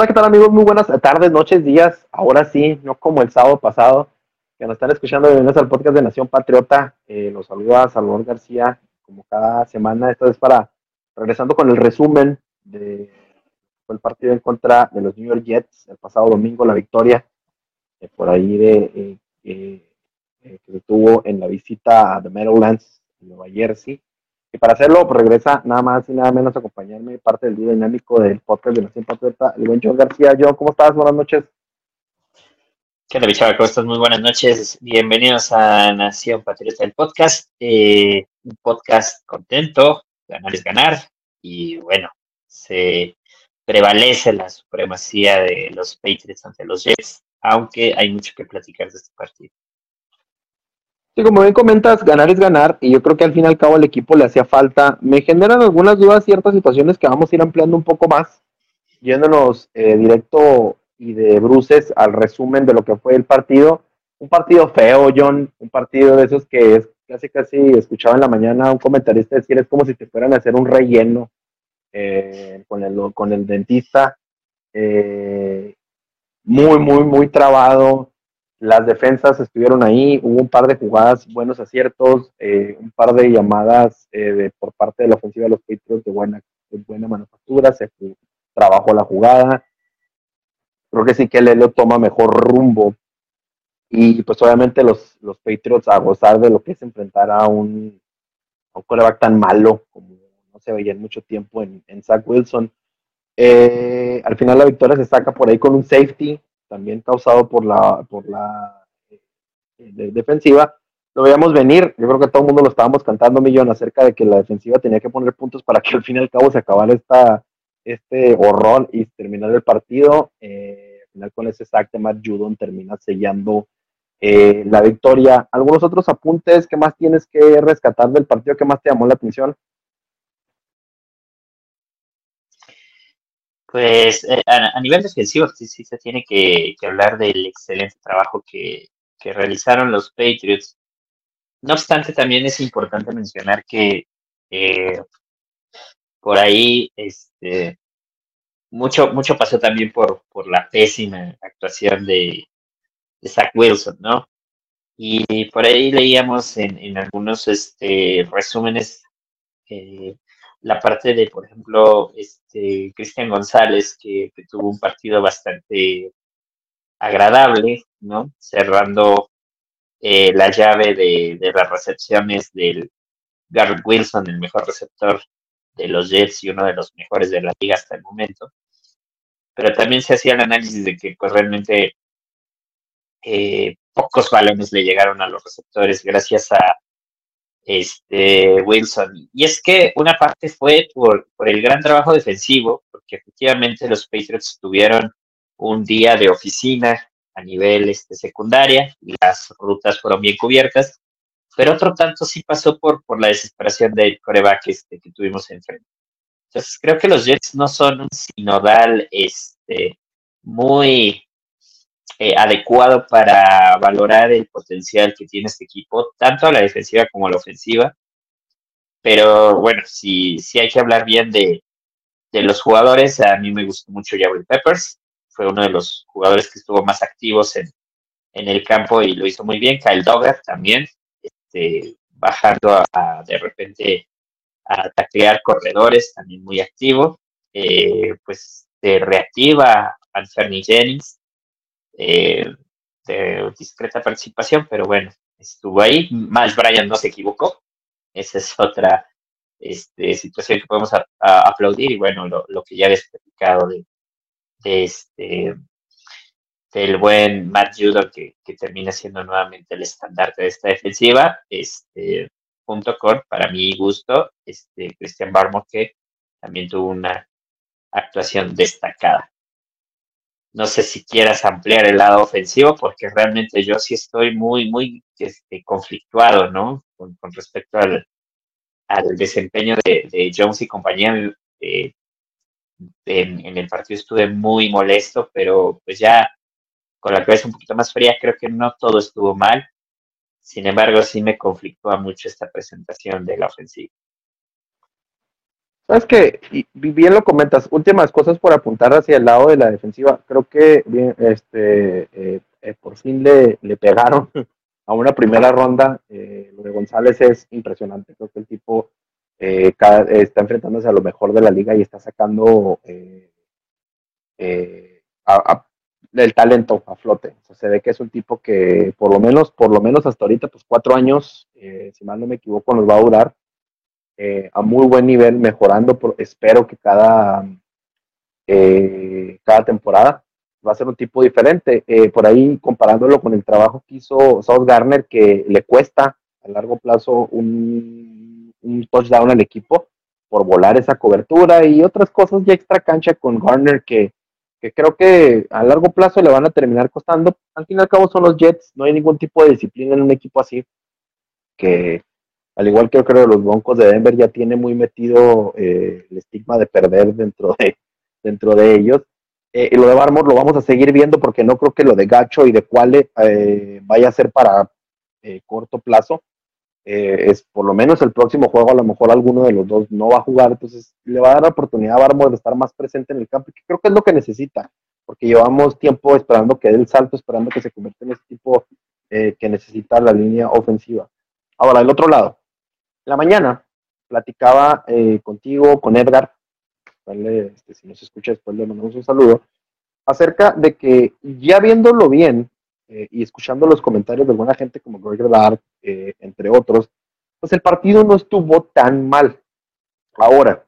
Hola, ¿qué tal amigos? Muy buenas tardes, noches, días. Ahora sí, no como el sábado pasado, que nos están escuchando. Bienvenidos al podcast de Nación Patriota. Eh, los saluda Salvador García, como cada semana. Esta vez para, regresando con el resumen de fue el partido en contra de los New York Jets el pasado domingo, la victoria eh, por ahí de eh, que tuvo en la visita a The Meadowlands, Nueva Jersey. Y para hacerlo, pues regresa nada más y nada menos a acompañarme parte del día dinámico del podcast de Nación Patriota, el buen John García. John, ¿cómo estás? Buenas noches. ¿Qué onda, Bichaba? ¿Cómo estás? Muy buenas noches. Bienvenidos a Nación Patriota, el podcast. Eh, un podcast contento, ganar es ganar. Y bueno, se prevalece la supremacía de los Patriots ante los Jets, aunque hay mucho que platicar de este partido. Sí, como bien comentas, ganar es ganar, y yo creo que al fin y al cabo al equipo le hacía falta. Me generan algunas dudas, ciertas situaciones que vamos a ir ampliando un poco más, yéndonos eh, directo y de bruces al resumen de lo que fue el partido. Un partido feo, John, un partido de esos que es casi, casi, escuchaba en la mañana un comentarista decir, es como si te fueran a hacer un relleno eh, con, el, con el dentista. Eh, muy, muy, muy trabado las defensas estuvieron ahí, hubo un par de jugadas, buenos aciertos, eh, un par de llamadas eh, de, por parte de la ofensiva de los Patriots de buena, buena manufactura, se trabajó la jugada. Creo que sí que Lelo toma mejor rumbo. Y pues obviamente los, los Patriots a gozar de lo que es enfrentar a un, a un coreback tan malo como no se veía en mucho tiempo en, en Zach Wilson. Eh, al final la victoria se saca por ahí con un safety, también causado por la, por la eh, defensiva, lo veíamos venir. Yo creo que todo el mundo lo estábamos cantando, Millón, acerca de que la defensiva tenía que poner puntos para que al fin y al cabo se acabara esta, este horror y terminar el partido. Eh, al final, con ese sack de Matt Judon termina sellando eh, la victoria. ¿Algunos otros apuntes que más tienes que rescatar del partido que más te llamó la atención? Pues eh, a, a, nivel defensivo sí, sí se tiene que, hablar del excelente trabajo que, que, realizaron los Patriots. No obstante, también es importante mencionar que eh, por ahí este, mucho, mucho pasó también por, por la pésima actuación de, de Zach Wilson, ¿no? Y por ahí leíamos en, en algunos este, resúmenes eh, la parte de, por ejemplo, este Cristian González, que, tuvo un partido bastante agradable, ¿no? Cerrando eh, la llave de, de, las recepciones del Garrett Wilson, el mejor receptor de los Jets y uno de los mejores de la liga hasta el momento. Pero también se hacía el análisis de que pues realmente eh, pocos balones le llegaron a los receptores gracias a este Wilson. Y es que una parte fue por, por el gran trabajo defensivo, porque efectivamente los Patriots tuvieron un día de oficina a nivel este, secundaria y las rutas fueron bien cubiertas, pero otro tanto sí pasó por, por la desesperación del coreback este, que tuvimos enfrente. Entonces creo que los Jets no son un sinodal este, muy eh, adecuado para valorar el potencial que tiene este equipo, tanto a la defensiva como a la ofensiva. Pero bueno, si, si hay que hablar bien de, de los jugadores, a mí me gustó mucho Jabril Peppers, fue uno de los jugadores que estuvo más activos en, en el campo y lo hizo muy bien. Kyle Dogger también, este, bajando de repente a taclear corredores, también muy activo. Eh, pues se reactiva Anthony Jennings, eh, de discreta participación, pero bueno, estuvo ahí. Más Bryan no se equivocó. Esa es otra este, situación que podemos a, a aplaudir y bueno, lo, lo, que ya habéis platicado de, de, este, del buen Matt Judo, que, termina siendo nuevamente el estandarte de esta defensiva. Este, punto con, para mi gusto, este, Christian Barmore, que también tuvo una actuación destacada. No sé si quieras ampliar el lado ofensivo, porque realmente yo sí estoy muy, muy este, conflictuado, ¿no? Con, respecto al, al desempeño de, Jones y compañía. Eh, en, en, el partido estuve muy molesto, pero pues ya con la cabeza un poquito más fría, creo que no todo estuvo mal. Sin embargo, sí me conflictúa mucho esta presentación de la ofensiva. Sabes que, bien lo comentas, últimas cosas por apuntar hacia el lado de la defensiva. Creo que bien, este, eh, eh, por fin le, le, pegaron a una primera ronda. Eh, lo González es impresionante. Creo que el tipo está enfrentándose a lo mejor de la liga y está sacando a, el talento a flote. se ve que es un tipo que por lo menos, por lo menos hasta ahorita, pues cuatro años, si mal no me equivoco, nos va a durar eh, a muy buen nivel, mejorando. Espero que cada, eh, cada temporada va a ser un tipo diferente. Eh, por ahí, comparándolo con el trabajo que hizo South Garner, que le cuesta a largo plazo un, un touchdown al equipo por volar esa cobertura y otras cosas ya extra cancha con Garner que, que creo que a largo plazo le van a terminar costando. Al fin y al cabo son los Jets, no hay ningún tipo de disciplina en un equipo así que al igual que yo creo los Broncos de Denver ya tiene muy metido eh, el estigma de perder dentro de, dentro de ellos. Eh, y lo de Barmore lo vamos a seguir viendo porque no creo que lo de Gacho y de Cuale eh, vaya a ser para corto plazo. es por lo menos el próximo juego, a lo mejor alguno de los dos no va a jugar, entonces le va a dar la oportunidad a Barmore de estar más presente en el campo, que creo que es lo que necesita, porque llevamos tiempo esperando que dé el salto, esperando que se convierta en ese tipo que necesita la línea ofensiva. Ahora, el otro lado, la mañana platicaba eh, contigo, con Edgar, este, si nos escucha después le mandamos un saludo, acerca de que ya viéndolo bien eh, y escuchando los comentarios de buena gente como Greg Dart, eh, entre otros, pues el partido no estuvo tan mal. Ahora,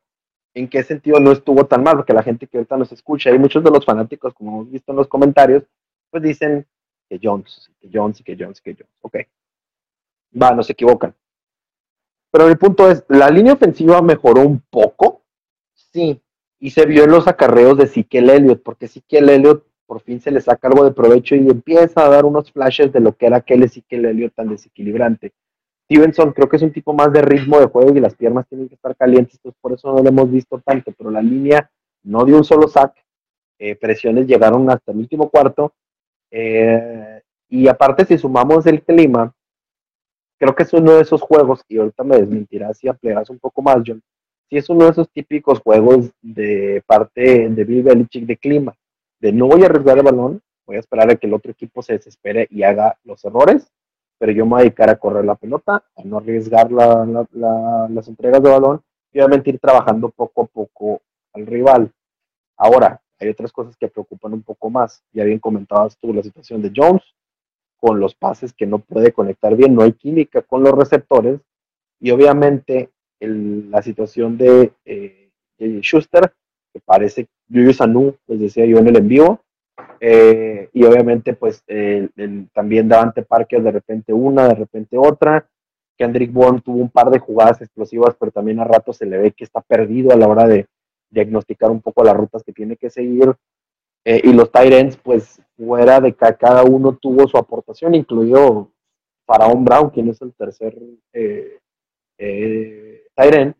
¿en qué sentido no estuvo tan mal? Porque la gente que ahorita nos escucha y muchos de los fanáticos, como hemos visto en los comentarios, pues dicen que Jones, que Jones que Jones, que Jones. Ok. Va, no se equivocan. Pero el punto es, ¿la línea ofensiva mejoró un poco? Sí. Y se vio en los acarreos de Siquel Elliott, porque Siquel Elliott por fin se le saca algo de provecho y empieza a dar unos flashes de lo que era aquel Ezequiel Elliott tan desequilibrante. Stevenson creo que es un tipo más de ritmo de juego y las piernas tienen que estar calientes, entonces por eso no lo hemos visto tanto, pero la línea no dio un solo sack, eh, presiones llegaron hasta el último cuarto, eh, y aparte si sumamos el clima, creo que es uno de esos juegos, y ahorita me desmentirás si ampliarás un poco más, John, si es uno de esos típicos juegos de parte de Bill Belichick de clima, de no voy a arriesgar el balón, voy a esperar a que el otro equipo se desespere y haga los errores, pero yo me voy a dedicar a correr la pelota, a no arriesgar las entregas de balón y obviamente ir trabajando poco a poco al rival. Ahora, hay otras cosas que preocupan un poco más. Ya bien comentabas tú la situación de Jones, con los pases que no puede conectar bien, no hay química con los receptores y obviamente la situación de eh, Schuster, que parece Julius Sanu, les decía yo en el envío, eh, y obviamente pues también Davante Parker de repente una, de repente otra, Kendrick Bourne tuvo un par de jugadas explosivas, pero también a rato se le ve que está perdido a la hora de diagnosticar un poco las rutas que tiene que seguir. Eh, y los Tyrants, pues fuera de que cada uno tuvo su aportación, incluido Faraón Brown, quien es el tercer eh, eh, Tyrant,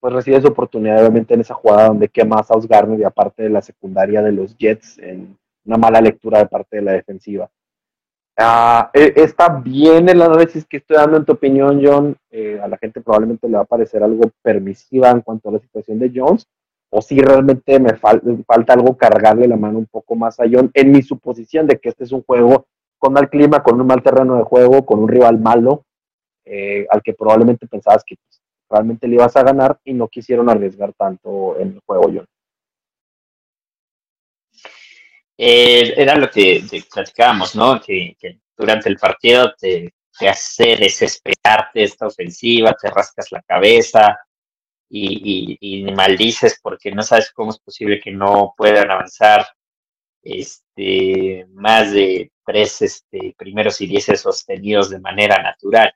pues recibe su oportunidad obviamente en esa jugada donde quema a South Garner y aparte de la secundaria de los Jets en una mala lectura de parte de la defensiva. E, está bien el análisis que estoy dando en tu opinión, John. Eh, a la gente probablemente le va a parecer algo permisiva en cuanto a la situación de Jones, o si realmente me falta algo cargarle la mano un poco más a John en mi suposición de que este es un juego con mal clima, con un mal terreno de juego, con un rival malo, eh, al que probablemente pensabas que pues, realmente le ibas a ganar y no quisieron arriesgar tanto en el juego, John. Eh, era lo que, platicábamos, ¿no? Que, durante el partido te, te hace desesperarte esta ofensiva, te rascas la cabeza, y, maldices porque no sabes cómo es posible que no puedan avanzar este, más de tres este, primeros y dieces sostenidos de manera natural.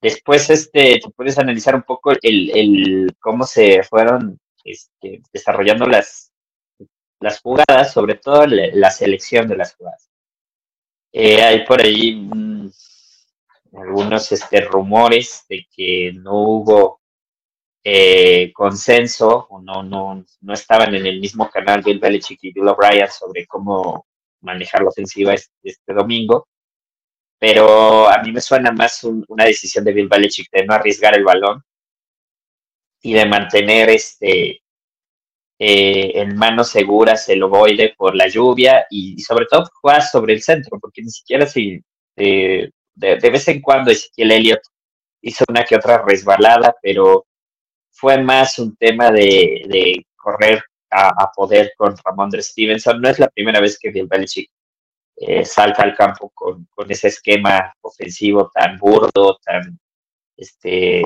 Después, este, puedes analizar un poco el, el cómo se fueron este, desarrollando las, las jugadas, sobre todo la, selección de las jugadas. Eh, hay por ahí algunos este, rumores de que no hubo eh, consenso no, no, no estaban en el mismo canal Bill Belichick y Bill O'Brien sobre cómo manejar la ofensiva este, domingo. Pero a mí me suena más una decisión de Bill Belichick de no arriesgar el balón y de mantener este eh, en manos seguras el ovoide por la lluvia y, sobre todo jugar sobre el centro, porque ni siquiera si eh, de, vez en cuando Ezequiel Elliott hizo una que otra resbalada, pero fue más un tema de, correr a, poder con Ramondre Stevenson. No es la primera vez que Bill Belichick eh, salta al campo con, ese esquema ofensivo tan burdo, tan, este,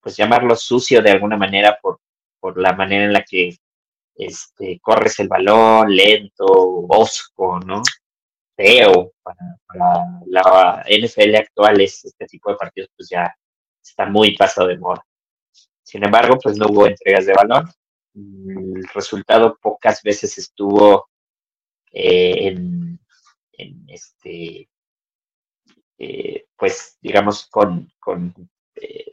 pues llamarlo sucio de alguna manera por, por la manera en la que este, corres el balón, lento, osco, ¿no? Feo para, la NFL actual es este tipo de partidos pues ya está muy pasado de moda. Sin embargo, pues no hubo entregas de balón. El resultado pocas veces estuvo eh, en, este, eh, pues digamos, con, con eh,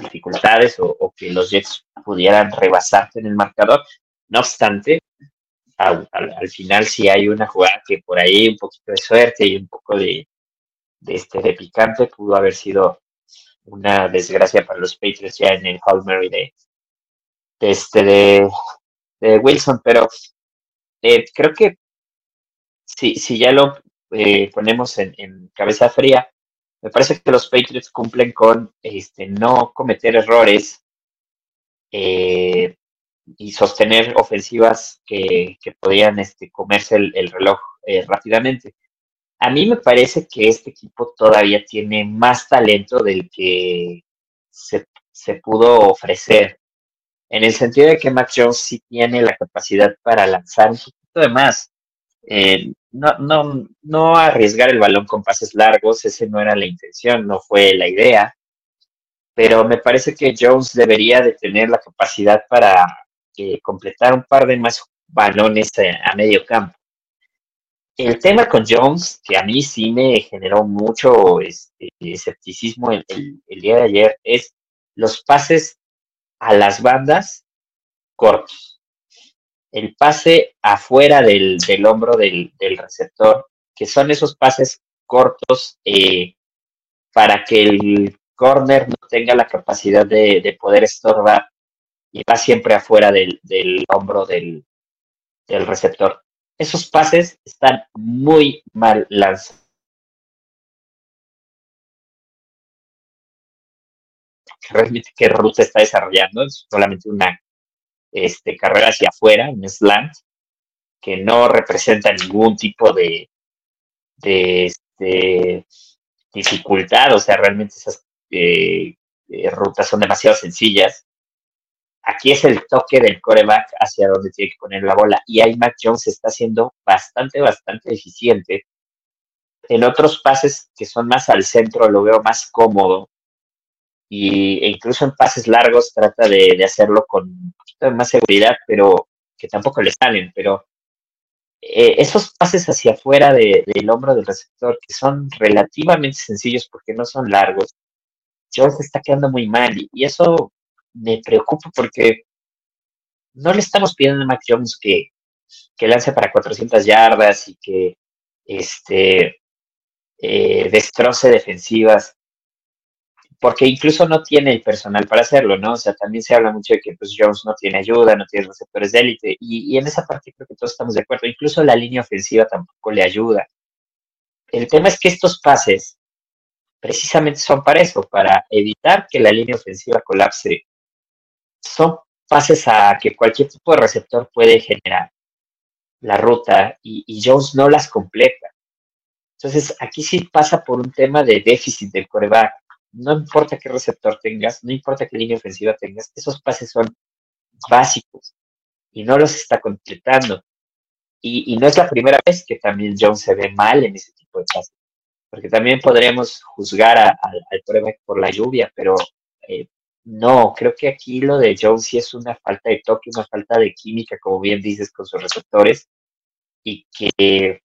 dificultades o, que los Jets pudieran rebasarte en el marcador. No obstante, al, final si hay una jugada que por ahí un poquito de suerte y un poco de, de, este, de picante pudo haber sido una desgracia para los Patriots ya en el Hall Mary de, este, de, Wilson, pero eh, creo que si, si ya lo eh, ponemos en, en, cabeza fría, me parece que los Patriots cumplen con este, no cometer errores eh, y sostener ofensivas que, podían este, comerse el, reloj eh, rápidamente. A mí me parece que este equipo todavía tiene más talento del que se, pudo ofrecer, en el sentido de que Mac Jones sí tiene la capacidad para lanzar un poquito de más. Eh, no, no, no arriesgar el balón con pases largos, ese no era la intención, no fue la idea, pero me parece que Jones debería de tener la capacidad para eh, completar un par de más balones a, medio campo. El tema con Jones, que a mí sí me generó mucho este, escepticismo el, día de ayer, es los pases a las bandas cortos el pase afuera del, hombro del, receptor, que son esos pases cortos eh, para que el corner no tenga la capacidad de, poder estorbar y va siempre afuera del, hombro del, receptor. Esos pases están muy mal lanzados. realmente qué ruta está desarrollando, es solamente una este, carrera hacia afuera, en slant, que no representa ningún tipo de, de este, dificultad, o sea, realmente esas eh, eh, rutas son demasiado sencillas. Aquí es el toque del coreback hacia donde tiene que poner la bola. Y ahí Mac Jones está siendo bastante, bastante eficiente. En otros pases que son más al centro lo veo más cómodo y, e incluso en pases largos trata de, hacerlo con un poquito de más seguridad, pero que tampoco le salen, pero eh, esos pases hacia afuera del hombro del receptor, que son relativamente sencillos porque no son largos, Jones está quedando muy mal y, eso me preocupa porque no le estamos pidiendo a Mac Jones que, que lance para 400 yardas y que este, eh, destroce defensivas porque incluso no tiene el personal para hacerlo, ¿no? O sea, también se habla mucho de que pues, Jones no tiene ayuda, no tiene receptores de élite, y, en esa parte creo que todos estamos de acuerdo. Incluso la línea ofensiva tampoco le ayuda. El tema es que estos pases precisamente son para eso, para evitar que la línea ofensiva colapse. Son pases a que cualquier tipo de receptor puede generar la ruta y, y Jones no las completa. Entonces, aquí sí pasa por un tema de déficit del coreback no importa qué receptor tengas, no importa qué línea ofensiva tengas, esos pases son básicos y no los está completando. Y, no es la primera vez que también Jones se ve mal en ese tipo de pases. Porque también podríamos juzgar al prueba por la lluvia, pero eh, no, creo que aquí lo de Jones sí es una falta de toque, una falta de química, como bien dices, con sus receptores, y que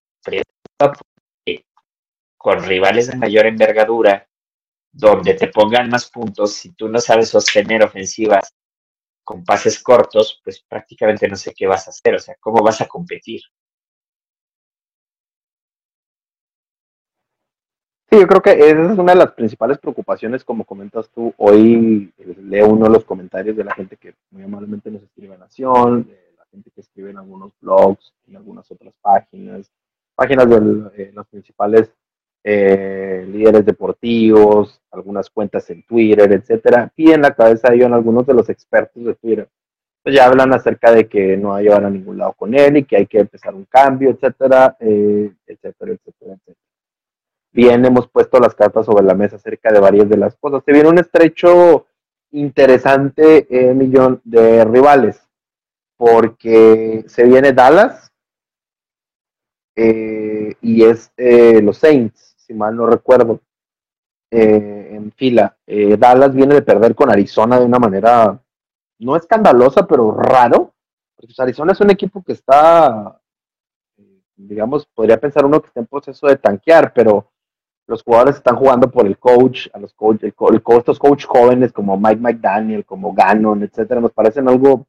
con rivales de mayor envergadura, donde te pongan más puntos, si tú no sabes sostener ofensivas con pases cortos, pues prácticamente no sé qué vas a hacer, o sea, cómo vas a competir. Sí, yo creo que esa es una de las principales preocupaciones, como comentas tú. Hoy eh, leo uno de los comentarios de la gente que muy amablemente nos escribe en Nación, de la gente que escribe en algunos blogs, en algunas otras páginas, páginas de eh, los principales eh, líderes deportivos, algunas cuentas en Twitter, etcétera, y en la cabeza de ellos algunos de los expertos de Twitter. Pues ya hablan acerca de que no va a llevar a ningún lado con él y que hay que empezar un cambio, etcétera, etcétera, etcétera, etcétera bien hemos puesto las cartas sobre la mesa acerca de varias de las cosas. Se viene un estrecho interesante eh, millón de rivales, porque se viene Dallas eh, y es eh, los Saints, si mal no recuerdo, en fila. Dallas viene de perder con Arizona de una manera no escandalosa, pero raro, porque Arizona es un equipo que está digamos, podría pensar uno que está en proceso de tanquear, pero los jugadores están jugando por el coach, a los coach, el, estos coach jóvenes como Mike McDaniel, como Gannon, etcétera, nos parecen algo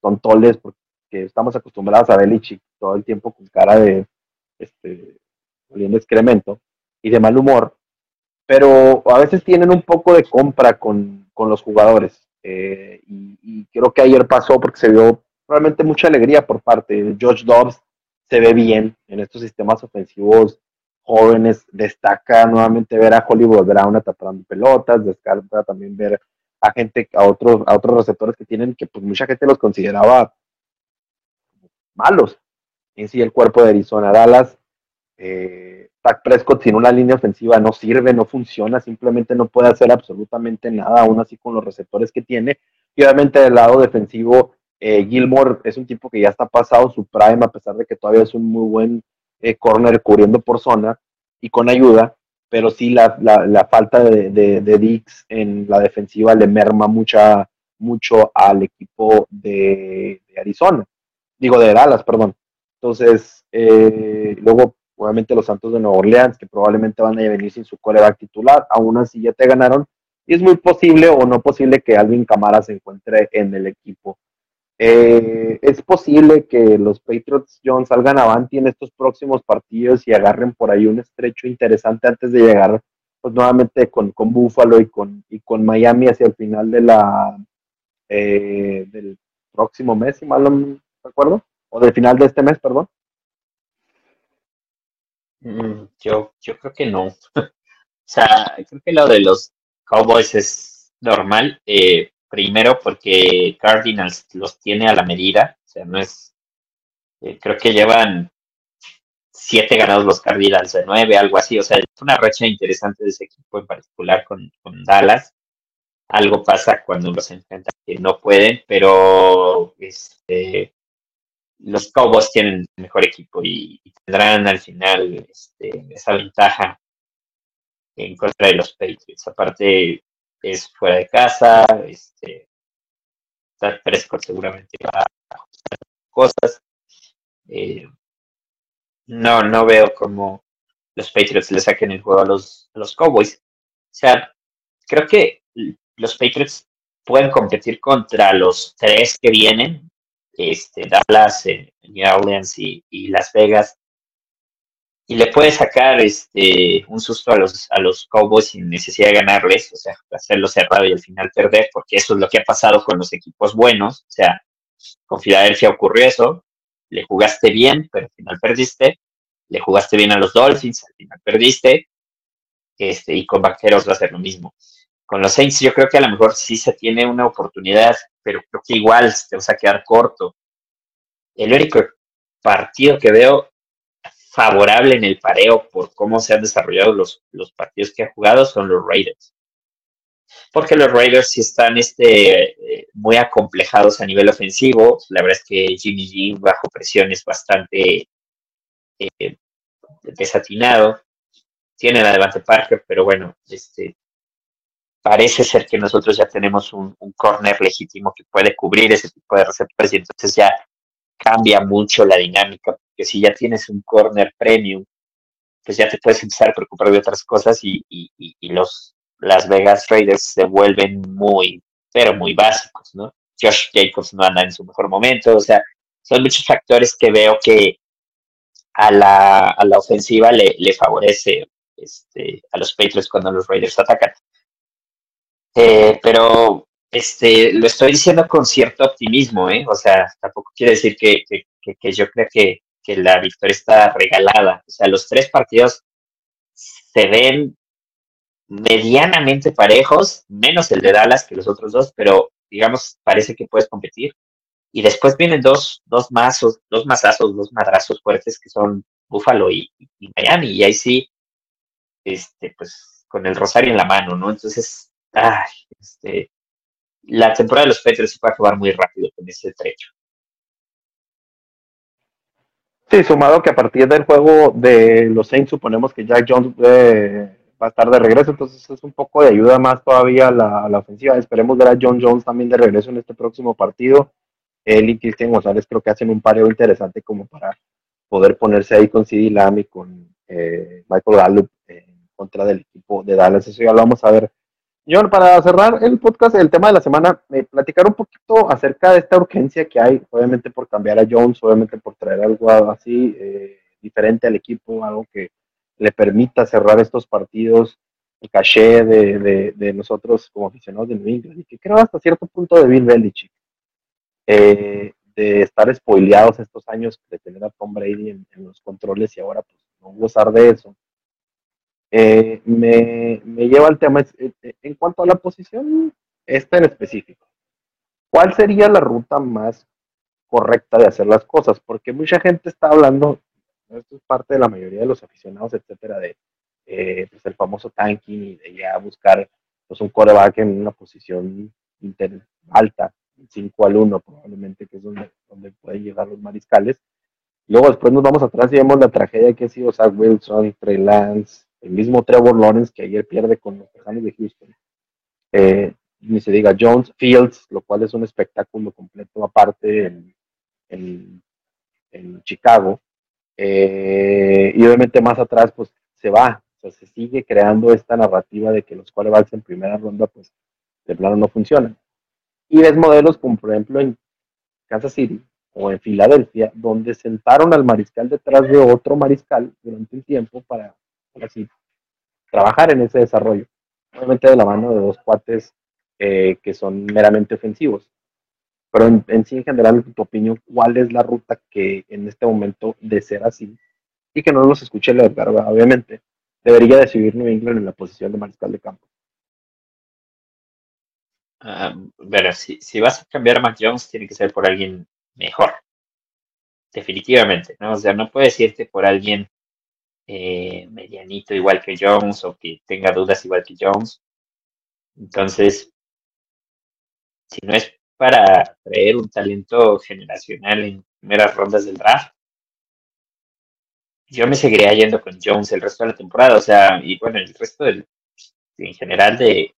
tontoles porque estamos acostumbrados a Belichick todo el tiempo con cara de este oliendo excremento y de mal humor, pero a veces tienen un poco de compra con, los jugadores. Eh, y, y, creo que ayer pasó porque se vio realmente mucha alegría por parte de George Dobbs, se ve bien en estos sistemas ofensivos jóvenes, destaca nuevamente ver a Hollywood Brown atrapando pelotas, destaca también ver a gente, a otros, a otros receptores que tienen, que pues mucha gente los consideraba malos. En sí, el cuerpo de Arizona Dallas, eh, Prescott sin una línea ofensiva no sirve, no funciona, simplemente no puede hacer absolutamente nada, aún así con los receptores que tiene. Y obviamente del lado defensivo, eh, Gilmore es un tipo que ya está pasado su prime, a pesar de que todavía es un muy buen eh, corner cubriendo por zona y con ayuda, pero sí la, la, falta de, de, Dix en la defensiva le merma mucha, mucho al equipo de, Arizona, digo de Dallas, perdón. Entonces, eh, luego, obviamente, los Santos de Nueva Orleans, que probablemente van a venir sin su coreback titular, aún así ya te ganaron. Y es muy posible o no posible que Alvin Camara se encuentre en el equipo eh, es posible que los Patriots John salgan avanti en estos próximos partidos y agarren por ahí un estrecho interesante antes de llegar pues nuevamente con, con Buffalo y con, y con Miami hacia el final de la eh, del próximo mes, si mal no recuerdo, o del final de este mes, perdón. Mm, yo, yo creo que no. o sea, creo que lo de los Cowboys es normal. Eh, Primero porque Cardinals los tiene a la medida, o sea, no es, eh, creo que llevan siete ganados los Cardinals de nueve, algo así, o sea, es una racha interesante de ese equipo en particular con, Dallas. Algo pasa cuando los enfrentan que no pueden, pero este, los Cowboys tienen mejor equipo y, tendrán al final este, esa ventaja en contra de los Patriots. Aparte, es fuera de casa, este, Prescott seguramente va a ajustar cosas. Eh, no, no veo cómo los Patriots le saquen el juego a los, los Cowboys. O sea, creo que los Patriots pueden competir contra los tres que vienen, este, Dallas, eh, New Orleans y Las Vegas y le puede sacar este un susto a los a los Cowboys sin necesidad de ganarles, o sea, hacerlo cerrado y al final perder, porque eso es lo que ha pasado con los equipos buenos, o sea, con Filadelfia ocurrió eso, le jugaste bien, pero al final perdiste, le jugaste bien a los Dolphins, al final perdiste, este, y con Vaqueros va a ser lo mismo. Con los Saints yo creo que a lo mejor sí se tiene una oportunidad, pero creo que igual te vas a quedar corto. El único partido que veo favorable en el pareo por cómo se han desarrollado los, los partidos que ha jugado son los Raiders. porque los Raiders sí están este, eh, muy acomplejados a nivel ofensivo. La verdad es que Jimmy G bajo presión es bastante eh, desatinado. Tiene la Devante Parker, pero bueno, este, parece ser que nosotros ya tenemos un, un corner legítimo que puede cubrir ese tipo de receptores y entonces ya cambia mucho la dinámica, porque si ya tienes un corner premium, pues ya te puedes empezar a preocupar de otras cosas y, y, los Las Vegas Raiders se vuelven muy, pero muy básicos, ¿no? Josh Jacobs no anda en su mejor momento, o sea, son muchos factores que veo que a la, a la ofensiva le, favorece este, a los Patriots cuando los Raiders atacan. Eh, pero este, lo estoy diciendo con cierto optimismo, ¿eh? O sea, tampoco quiere decir que, que, que yo creo que, que, la victoria está regalada. O sea, los tres partidos se ven medianamente parejos, menos el de Dallas que los otros dos, pero digamos, parece que puedes competir. Y después vienen dos, dos mazos, dos mazazos, dos madrazos fuertes que son Buffalo y, Miami. Y ahí sí, este, pues, con el rosario en la mano, ¿no? Entonces, ay, este, la temporada de los Patriots se va a acabar muy rápido con ese trecho. Sí, sumado que a partir del juego de los Saints suponemos que Jack Jones eh, va a estar de regreso, entonces es un poco de ayuda más todavía a la, ofensiva. Esperemos ver a John Jones también de regreso en este próximo partido. Él y Cristian González creo que hacen un pareo interesante como para poder ponerse ahí con CD Lamb y con eh, Michael Gallup en contra del equipo de Dallas. Eso ya lo vamos a ver John, para cerrar el podcast, el tema de la semana, eh, platicar un poquito acerca de esta urgencia que hay, obviamente por cambiar a Jones, obviamente por traer algo así eh, diferente al equipo, algo que le permita cerrar estos partidos, el caché de, de, de nosotros como aficionados de New England, y que creo hasta cierto punto de Bill Belichick, eh, de estar spoileados estos años, de tener a Tom Brady en, en los controles y ahora pues no gozar de eso eh, me, me, lleva al tema eh, eh, en cuanto a la posición, esta en específico. ¿Cuál sería la ruta más correcta de hacer las cosas? Porque mucha gente está hablando, esto es parte de la mayoría de los aficionados, etcétera, de pues el famoso tanking y de ya buscar pues, un coreback en una posición inter, alta, 5 al 1 probablemente, que es donde, donde pueden llegar los mariscales. Luego después nos vamos atrás y vemos la tragedia que ha sido Zach Wilson, Trey Lance, el mismo Trevor Lawrence que ayer pierde con los Tejanos de Houston. Eh, ni se diga Jones, Fields, lo cual es un espectáculo completo aparte en, en, en Chicago. Eh, y obviamente más atrás, pues se va, o sea, se sigue creando esta narrativa de que los quarterbacks en primera ronda, pues de plano no funcionan. Y ves modelos como por ejemplo en Kansas City o en Filadelfia, donde sentaron al mariscal detrás de otro mariscal durante un tiempo para así, trabajar en ese desarrollo. Obviamente de la mano de dos cuates eh, que son meramente ofensivos. Pero en, sí, en general, en tu opinión, ¿cuál es la ruta que en este momento, de ser así, y que no nos escuche el Edgar, obviamente, debería decidir New England en la posición de mariscal de campo? Um, ver, si, si, vas a cambiar a Mac Jones, tiene que ser por alguien mejor. Definitivamente, ¿no? O sea, no puedes irte por alguien eh, medianito igual que Jones o que tenga dudas igual que Jones. Entonces, si no es para traer un talento generacional en primeras rondas del draft, yo me seguiría yendo con Jones el resto de la temporada, o sea, y bueno, el resto del, en general de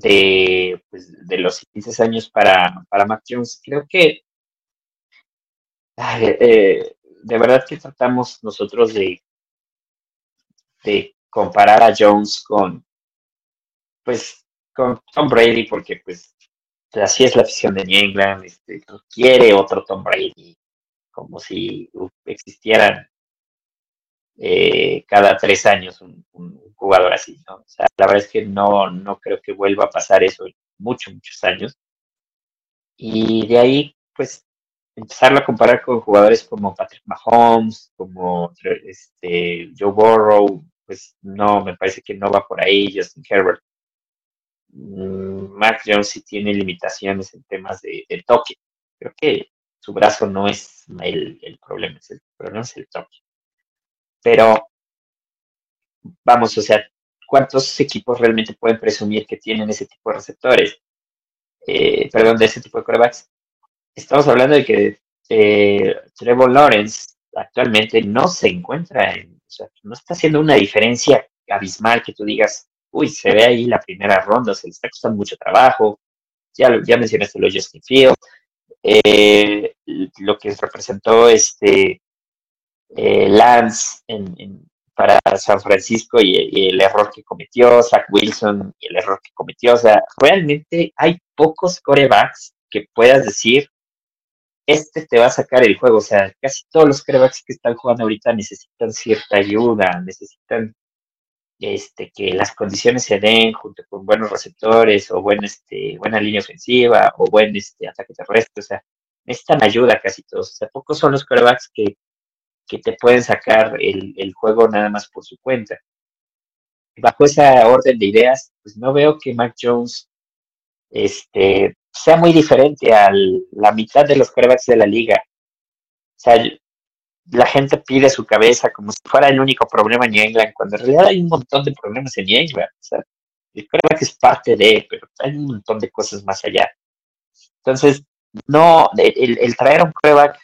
de, pues, de los 15 años para, para Mac Jones, creo que eh, de verdad que tratamos nosotros de, de comparar a Jones con, pues, con Tom Brady, porque pues así es la afición de New England, este, quiere otro Tom Brady, como si existieran eh, cada tres años un, un, jugador así, ¿no? O sea, la verdad es que no, no creo que vuelva a pasar eso en muchos, muchos años. Y de ahí, pues, empezarlo a comparar con jugadores como Patrick Mahomes, como este, Joe Burrow, pues no, me parece que no va por ahí, Justin Herbert. Mm, Mark Jones sí tiene limitaciones en temas de, toque. Creo que su brazo no es el, el problema, es el problema es el toque. Pero, vamos, o sea, ¿cuántos equipos realmente pueden presumir que tienen ese tipo de receptores? Eh, perdón, de ese tipo de corebacks. Estamos hablando de que eh, Trevor Lawrence actualmente no se encuentra en, no está haciendo una diferencia abismal que tú digas, uy, se ve ahí la primera ronda, se le está costando mucho trabajo. Ya, ya mencionaste lo Justin Field, eh, lo que representó este eh, Lance en, para San Francisco y, el error que cometió, Zach Wilson y el error que cometió. O sea, realmente hay pocos corebacks que puedas decir, este te va a sacar el juego. O sea, casi todos los corebacks que están jugando ahorita necesitan cierta ayuda, necesitan este, que las condiciones se den junto con buenos receptores o buen, este, buena línea ofensiva o buen este, ataque terrestre. O sea, necesitan ayuda casi todos. O sea, pocos son los corebacks que que te pueden sacar el, el, juego nada más por su cuenta. Bajo esa orden de ideas, pues no veo que Mac Jones este, sea muy diferente a la mitad de los quarterbacks de la liga. O sea, la gente pide su cabeza como si fuera el único problema en New England, cuando en realidad hay un montón de problemas en New England. O sea, el quarterback es parte de, pero hay un montón de cosas más allá. Entonces, no, el, el traer un quarterback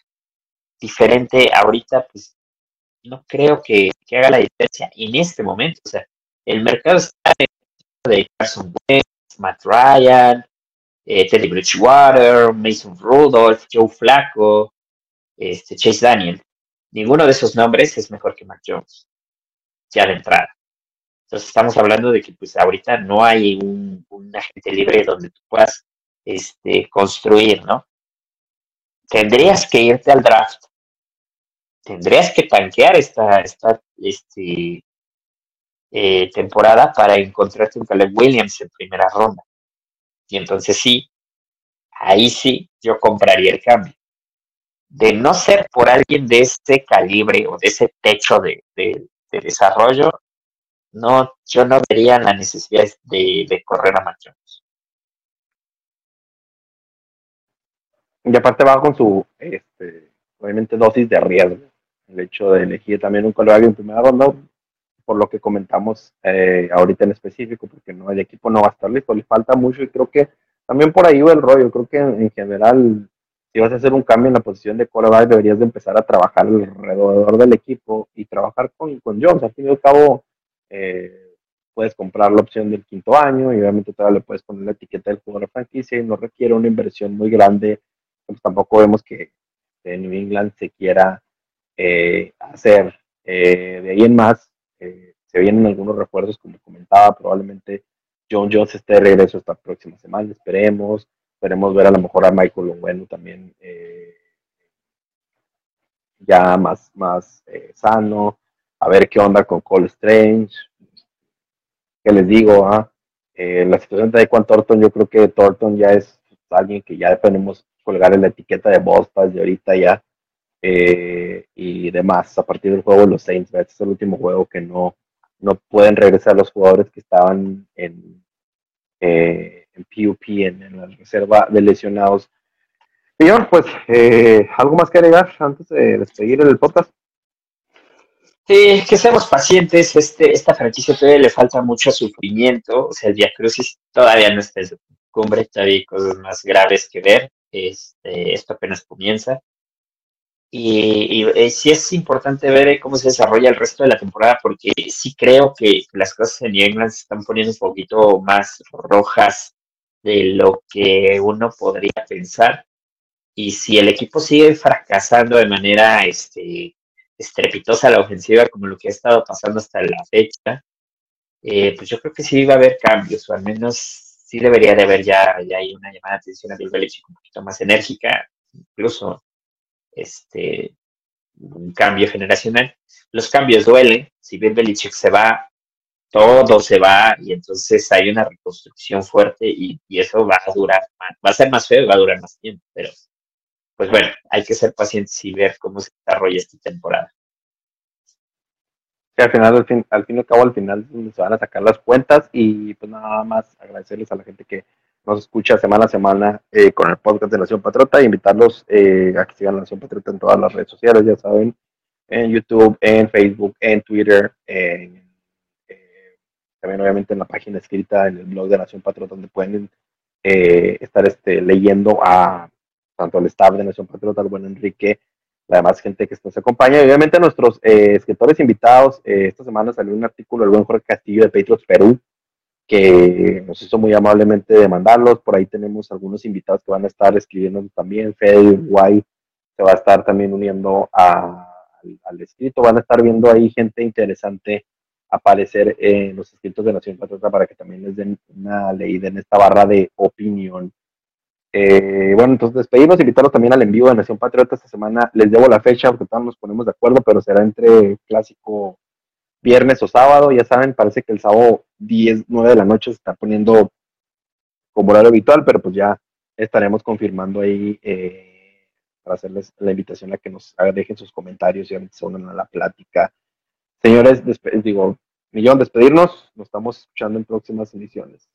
diferente ahorita, pues no creo que, haga la diferencia en este momento. O sea, el mercado está de Carson Wentz, Matt Ryan, eh, Teddy Bridgewater, Mason Rudolph, Joe Flacco, este, Chase Daniel. Ninguno de esos nombres es mejor que Mac Jones, ya de entrada. Entonces estamos hablando de que pues ahorita no hay un, agente libre donde tú puedas este, construir, ¿no? Tendrías que irte al draft tendrías que tanquear esta, esta este, eh, temporada para encontrarte un Caleb Williams en primera ronda. Y entonces sí, ahí sí yo compraría el cambio. De no ser por alguien de este calibre o de ese techo de, desarrollo, no, yo no vería la necesidad de, correr a Machones. Y aparte va con su, este, obviamente, dosis de riesgo el hecho de elegir también un colega en primera ronda, por lo que comentamos eh, ahorita en específico, porque no, el equipo no va a estar listo, le falta mucho y creo que también por ahí va el rollo, creo que en, general, si vas a hacer un cambio en la posición de coreback, deberías de empezar a trabajar alrededor del equipo y trabajar con, con Jones, al fin y al cabo, eh, puedes comprar la opción del quinto año y obviamente todavía le puedes poner la etiqueta del jugador de franquicia y no requiere una inversión muy grande, pues tampoco vemos que en New England se quiera eh, hacer. Eh, de ahí en más, eh, se vienen algunos refuerzos, como comentaba, probablemente John Jones esté de regreso esta próxima semana, esperemos. Esperemos ver a lo mejor a Michael Bueno también ya más, más sano, a ver qué onda con Cole Strange. ¿Qué les digo? Ah? la situación de Juan Thornton, yo creo que Thornton ya es alguien que ya podemos colgar en la etiqueta de Boston y ahorita ya eh, y demás. A partir del juego los Saints, este es el último juego que no, no pueden regresar los jugadores que estaban en, eh, en PUP, en, la reserva de lesionados. Señor, pues, eh, ¿algo más que agregar antes de despedir el podcast? Sí, que seamos pacientes. Este, esta franquicia todavía le falta mucho sufrimiento. O sea, el diacrucis todavía no está en su cumbre, todavía hay cosas más graves que ver. Este, esto apenas comienza. Y, y, sí es importante ver eh, cómo se desarrolla el resto de la temporada, porque sí creo que las cosas en England se están poniendo un poquito más rojas de lo que uno podría pensar. Y si el equipo sigue fracasando de manera este, estrepitosa la ofensiva, como lo que ha estado pasando hasta la fecha, eh, pues yo creo que sí va a haber cambios, o al menos sí debería de haber ya, ya hay una llamada de atención a Bill Belichick un poquito más enérgica, incluso este, un cambio generacional. Los cambios duelen, si Bill Belichick se va, todo se va y entonces hay una reconstrucción fuerte y, eso va a durar, va a ser más feo y va a durar más tiempo, pero pues bueno, hay que ser pacientes y ver cómo se desarrolla esta temporada. al final, al fin, al fin y al cabo, al final se van a sacar las cuentas y pues nada más agradecerles a la gente que nos escucha semana a semana eh, con el podcast de Nación Patriota e invitarlos eh, a que sigan Nación Patriota en todas las redes sociales, ya saben, en YouTube, en Facebook, en Twitter, en, también obviamente en la página escrita en el blog de Nación Patriota, donde pueden eh, estar este, leyendo a tanto el staff de Nación Patriota, el buen Enrique, la demás gente que nos acompaña, y obviamente a nuestros eh, escritores invitados. Eh, esta semana salió un artículo del buen Jorge Castillo de Patriots Perú, que nos hizo muy amablemente de mandarlos. Por ahí tenemos algunos invitados que van a estar escribiendo también. Fede Uruguay se va a estar también uniendo a, al, escrito. Van a estar viendo ahí gente interesante aparecer en los escritos de Nación Patriota para que también les den una leída en esta barra de opinión. Eh, bueno, entonces despedimos, invitarlos también al envío de Nación Patriota esta semana. Les debo la fecha porque todos nos ponemos de acuerdo, pero será entre clásico viernes o sábado. Ya saben, parece que el sábado 10, 9 de la noche se está poniendo como horario habitual, pero pues ya estaremos confirmando ahí eh, para hacerles la invitación a que nos dejen sus comentarios y se unan a la plática. Señores, digo, Millón, despedirnos. Nos estamos escuchando en próximas ediciones.